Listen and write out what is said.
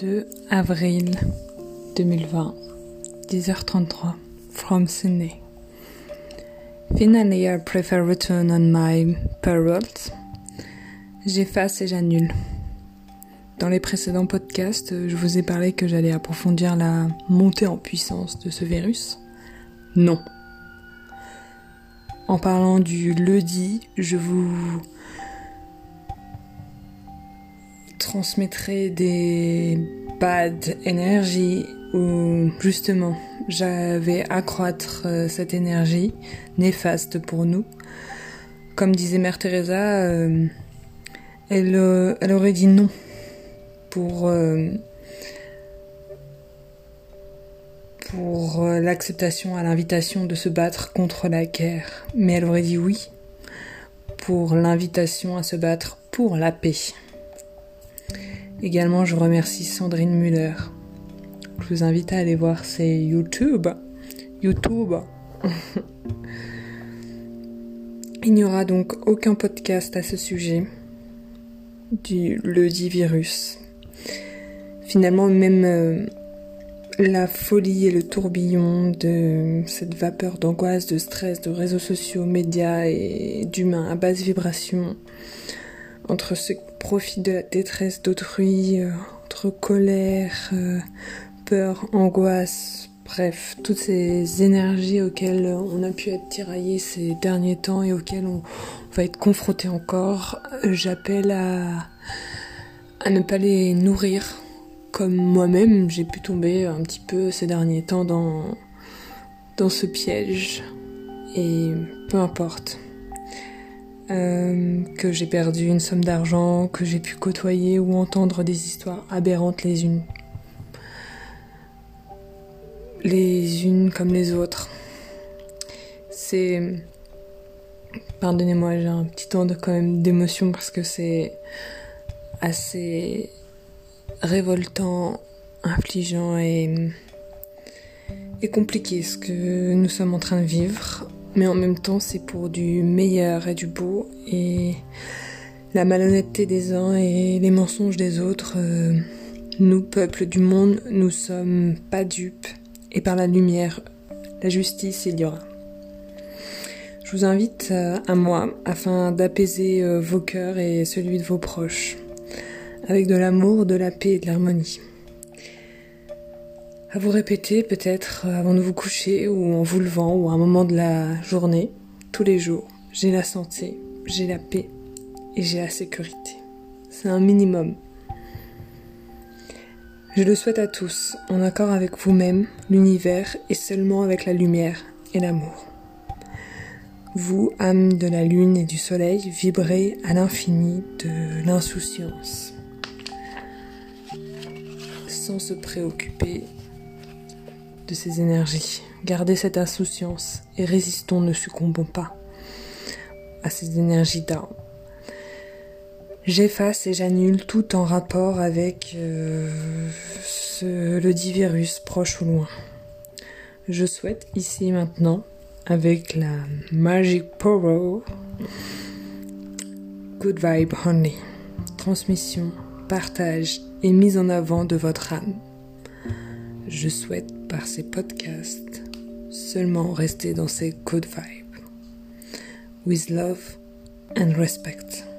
2 avril 2020, 10h33, from Sydney. Finally, I prefer return on my paroles. J'efface et j'annule. Dans les précédents podcasts, je vous ai parlé que j'allais approfondir la montée en puissance de ce virus. Non. En parlant du lundi, je vous transmettrai des bad énergies où justement j'avais accroître euh, cette énergie néfaste pour nous. Comme disait Mère Teresa, euh, elle, euh, elle, aurait dit non pour l'acceptation à l'invitation de se battre contre la guerre, mais elle aurait dit oui pour l'invitation à se battre pour la paix. Également, je remercie Sandrine Muller. Je vous invite à aller voir ses YouTube. YouTube. Il n'y aura donc aucun podcast à ce sujet du lundi virus. Finalement, même euh, la folie et le tourbillon de cette vapeur d'angoisse, de stress, de réseaux sociaux, médias et d'humains à basse vibration entre ceux qui profitent de la détresse d'autrui, euh, entre colère, euh, peur, angoisse, bref, toutes ces énergies auxquelles on a pu être tiraillé ces derniers temps et auxquelles on va être confronté encore, j'appelle à, ne pas les nourrir comme moi-même j'ai pu tomber un petit peu ces derniers temps dans ce piège. Et peu importe. Euh, que j'ai perdu une somme d'argent, que j'ai pu côtoyer ou entendre des histoires aberrantes les unes. Les unes comme les autres. C'est. Pardonnez-moi, j'ai un petit temps de quand même d'émotion parce que c'est assez révoltant, infligeant et, et compliqué ce que nous sommes en train de vivre mais en même temps c'est pour du meilleur et du beau. Et la malhonnêteté des uns et les mensonges des autres, euh, nous, peuple du monde, nous sommes pas dupes. Et par la lumière, la justice, il y aura. Je vous invite euh, à moi afin d'apaiser euh, vos cœurs et celui de vos proches avec de l'amour, de la paix et de l'harmonie à vous répéter peut-être avant de vous coucher ou en vous levant ou à un moment de la journée, tous les jours. J'ai la santé, j'ai la paix et j'ai la sécurité. C'est un minimum. Je le souhaite à tous, en accord avec vous-même, l'univers et seulement avec la lumière et l'amour. Vous, âme de la lune et du soleil, vibrez à l'infini de l'insouciance, sans se préoccuper de ces énergies. Gardez cette insouciance et résistons, ne succombons pas à ces énergies d'armes. J'efface et j'annule tout en rapport avec euh, ce, le dit virus proche ou loin. Je souhaite ici et maintenant, avec la Magic Power, Good Vibe Honey, transmission, partage et mise en avant de votre âme. Je souhaite par ces podcasts seulement rester dans ces good vibes. With love and respect.